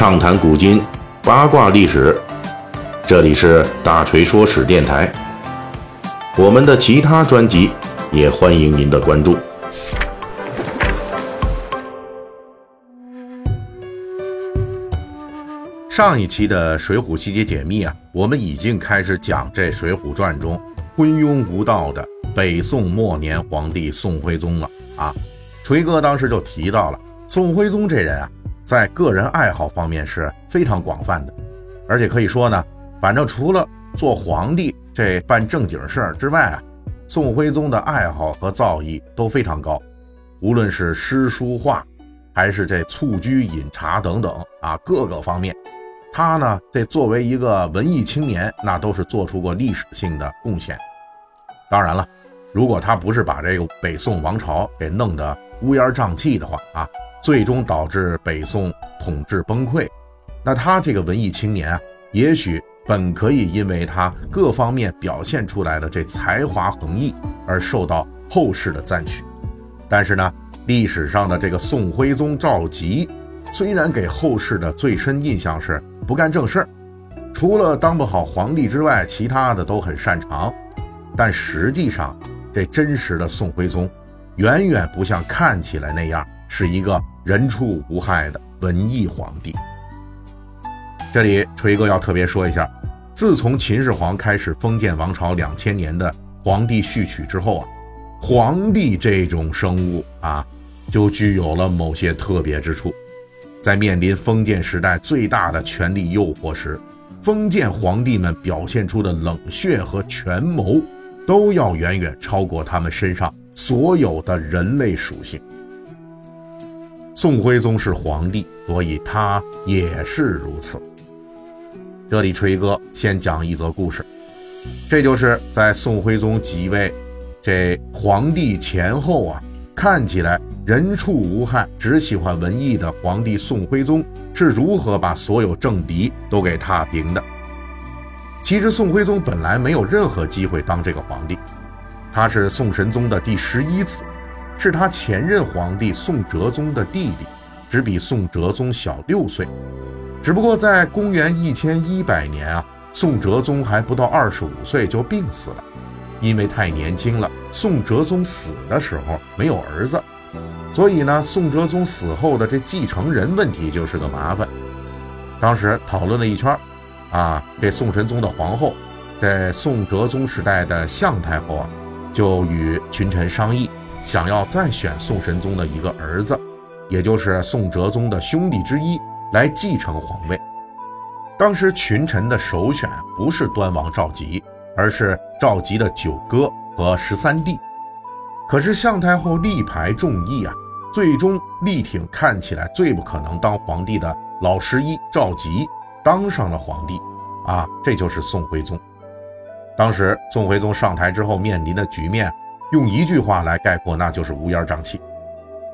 畅谈古今，八卦历史。这里是大锤说史电台。我们的其他专辑也欢迎您的关注。上一期的《水浒细节解密》啊，我们已经开始讲这《水浒传》中昏庸无道的北宋末年皇帝宋徽宗了啊。锤哥当时就提到了宋徽宗这人啊。在个人爱好方面是非常广泛的，而且可以说呢，反正除了做皇帝这办正经事儿之外啊，宋徽宗的爱好和造诣都非常高，无论是诗书画，还是这蹴鞠饮茶等等啊，各个方面，他呢这作为一个文艺青年，那都是做出过历史性的贡献。当然了，如果他不是把这个北宋王朝给弄得乌烟瘴气的话啊。最终导致北宋统治崩溃，那他这个文艺青年啊，也许本可以因为他各方面表现出来的这才华横溢而受到后世的赞许。但是呢，历史上的这个宋徽宗赵佶，虽然给后世的最深印象是不干正事儿，除了当不好皇帝之外，其他的都很擅长，但实际上这真实的宋徽宗，远远不像看起来那样。是一个人畜无害的文艺皇帝。这里锤哥要特别说一下，自从秦始皇开始封建王朝两千年的皇帝序曲之后啊，皇帝这种生物啊，就具有了某些特别之处。在面临封建时代最大的权力诱惑时，封建皇帝们表现出的冷血和权谋，都要远远超过他们身上所有的人类属性。宋徽宗是皇帝，所以他也是如此。这里锤哥先讲一则故事，这就是在宋徽宗即位这皇帝前后啊，看起来人畜无害，只喜欢文艺的皇帝宋徽宗是如何把所有政敌都给踏平的。其实宋徽宗本来没有任何机会当这个皇帝，他是宋神宗的第十一子。是他前任皇帝宋哲宗的弟弟，只比宋哲宗小六岁。只不过在公元一千一百年啊，宋哲宗还不到二十五岁就病死了，因为太年轻了。宋哲宗死的时候没有儿子，所以呢，宋哲宗死后的这继承人问题就是个麻烦。当时讨论了一圈，啊，这宋神宗的皇后，在宋哲宗时代的向太后啊，就与群臣商议。想要再选宋神宗的一个儿子，也就是宋哲宗的兄弟之一来继承皇位。当时群臣的首选不是端王赵佶，而是赵佶的九哥和十三弟。可是向太后力排众议啊，最终力挺看起来最不可能当皇帝的老十一赵佶，当上了皇帝。啊，这就是宋徽宗。当时宋徽宗上台之后面临的局面。用一句话来概括，那就是乌烟瘴气。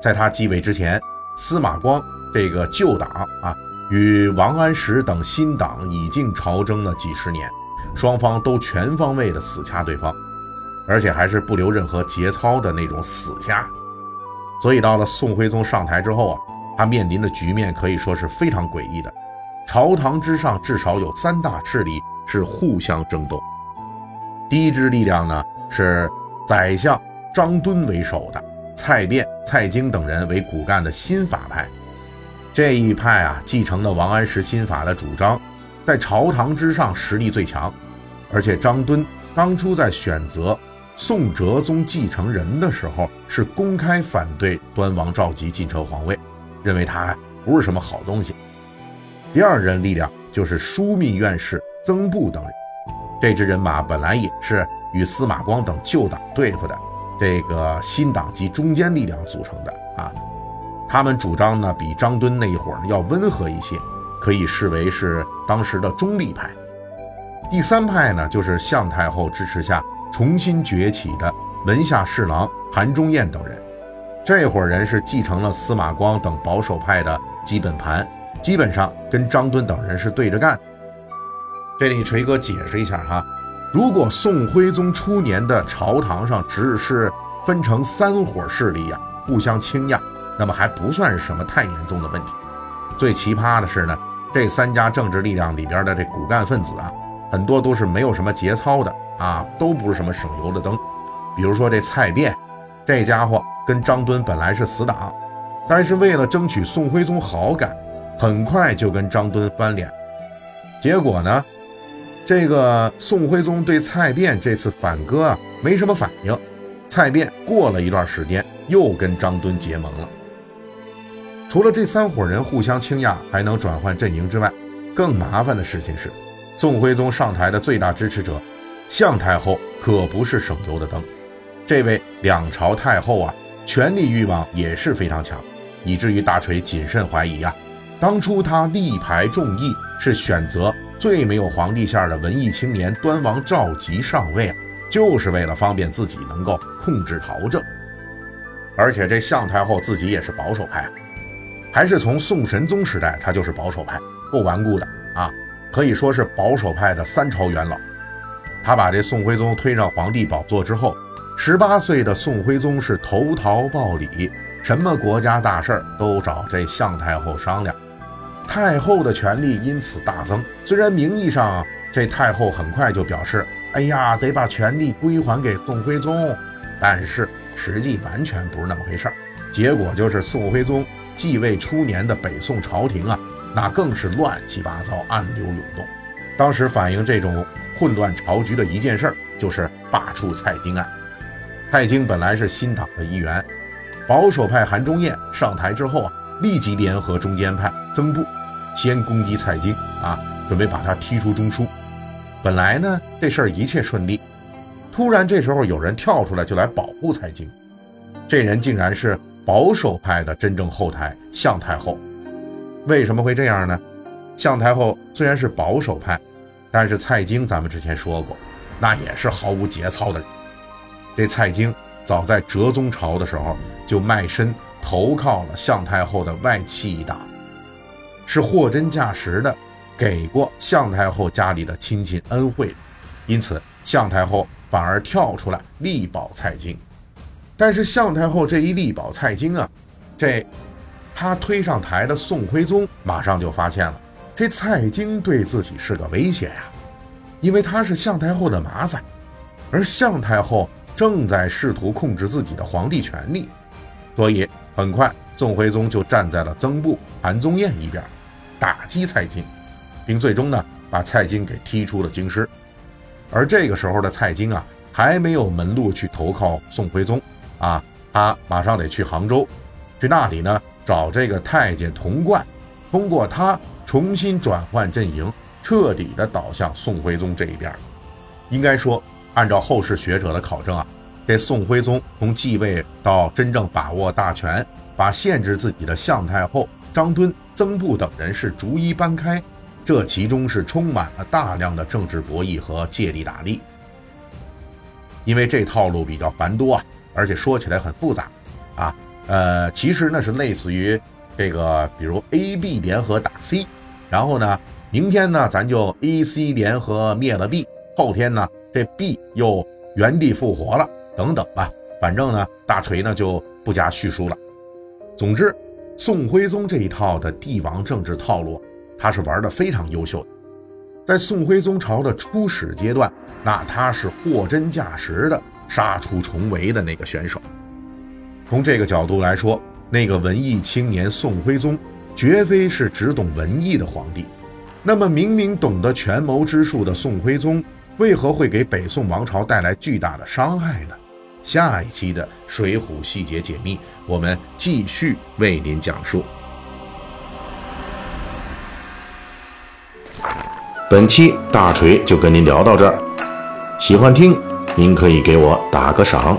在他继位之前，司马光这个旧党啊，与王安石等新党已经朝争了几十年，双方都全方位的死掐对方，而且还是不留任何节操的那种死掐。所以到了宋徽宗上台之后啊，他面临的局面可以说是非常诡异的。朝堂之上至少有三大势力是互相争斗。第一支力量呢是。宰相张敦为首的蔡卞、蔡京等人为骨干的新法派，这一派啊，继承了王安石新法的主张，在朝堂之上实力最强。而且张敦当初在选择宋哲宗继承人的时候，是公开反对端王赵佶继承皇位，认为他不是什么好东西。第二人力量就是枢密院士曾布等人，这支人马本来也是。与司马光等旧党对付的这个新党及中间力量组成的啊，他们主张呢比张敦那一伙儿要温和一些，可以视为是当时的中立派。第三派呢就是向太后支持下重新崛起的门下侍郎韩忠彦等人，这伙人是继承了司马光等保守派的基本盘，基本上跟张敦等人是对着干。这里锤哥解释一下哈。如果宋徽宗初年的朝堂上只是分成三伙势力呀，互相倾轧，那么还不算是什么太严重的问题。最奇葩的是呢，这三家政治力量里边的这骨干分子啊，很多都是没有什么节操的啊，都不是什么省油的灯。比如说这蔡卞，这家伙跟张敦本来是死党，但是为了争取宋徽宗好感，很快就跟张敦翻脸。结果呢，这个宋徽宗对蔡卞这次反戈啊没什么反应，蔡卞过了一段时间又跟张敦结盟了。除了这三伙人互相倾轧还能转换阵营之外，更麻烦的事情是，宋徽宗上台的最大支持者向太后可不是省油的灯。这位两朝太后啊，权力欲望也是非常强，以至于大锤谨慎怀疑啊，当初他力排众议是选择最没有皇帝馅的文艺青年端王赵佶上位啊，就是为了方便自己能够控制朝政。而且这向太后自己也是保守派。还是从宋神宗时代，他就是保守派，够顽固的啊，可以说是保守派的三朝元老。他把这宋徽宗推上皇帝宝座之后，十八岁的宋徽宗是投桃报李，什么国家大事儿都找这向太后商量，太后的权力因此大增。虽然名义上这太后很快就表示，哎呀，得把权力归还给宋徽宗，但是实际完全不是那么回事儿。结果就是宋徽宗。继位初年的北宋朝廷啊，那更是乱七八糟，暗流涌动。当时反映这种混乱朝局的一件事儿，就是罢黜蔡京案。蔡京本来是新党的一员，保守派韩忠彦上台之后啊，立即联合中间派曾布，先攻击蔡京啊，准备把他踢出中枢。本来呢，这事儿一切顺利，突然这时候有人跳出来就来保护蔡京，这人竟然是。保守派的真正后台向太后，为什么会这样呢？向太后虽然是保守派，但是蔡京咱们之前说过，那也是毫无节操的人。这蔡京早在哲宗朝的时候就卖身投靠了向太后的外戚一党，是货真价实的给过向太后家里的亲戚恩惠，因此向太后反而跳出来力保蔡京。但是向太后这一力保蔡京啊，这他推上台的宋徽宗马上就发现了，这蔡京对自己是个威胁呀，因为他是向太后的马仔，而向太后正在试图控制自己的皇帝权力，所以很快宋徽宗就站在了曾布、韩宗彦一边，打击蔡京，并最终呢把蔡京给踢出了京师。而这个时候的蔡京啊，还没有门路去投靠宋徽宗。啊，他马上得去杭州，去那里呢找这个太监童贯，通过他重新转换阵营，彻底的倒向宋徽宗这一边。应该说，按照后世学者的考证啊，这宋徽宗从继位到真正把握大权，把限制自己的向太后、张敦、曾布等人是逐一搬开，这其中是充满了大量的政治博弈和借力打力。因为这套路比较繁多啊。而且说起来很复杂，啊，呃，其实呢是类似于这个，比如 A、B 联合打 C，然后呢，明天呢咱就 A、C 联合灭了 B，后天呢这 B 又原地复活了，等等吧。反正呢，大锤呢就不加叙述了。总之，宋徽宗这一套的帝王政治套路，他是玩的非常优秀的。在宋徽宗朝的初始阶段，那他是货真价实的。杀出重围的那个选手，从这个角度来说，那个文艺青年宋徽宗绝非是只懂文艺的皇帝。那么，明明懂得权谋之术的宋徽宗，为何会给北宋王朝带来巨大的伤害呢？下一期的《水浒细节解密》，我们继续为您讲述。本期大锤就跟您聊到这儿，喜欢听。您可以给我打个赏。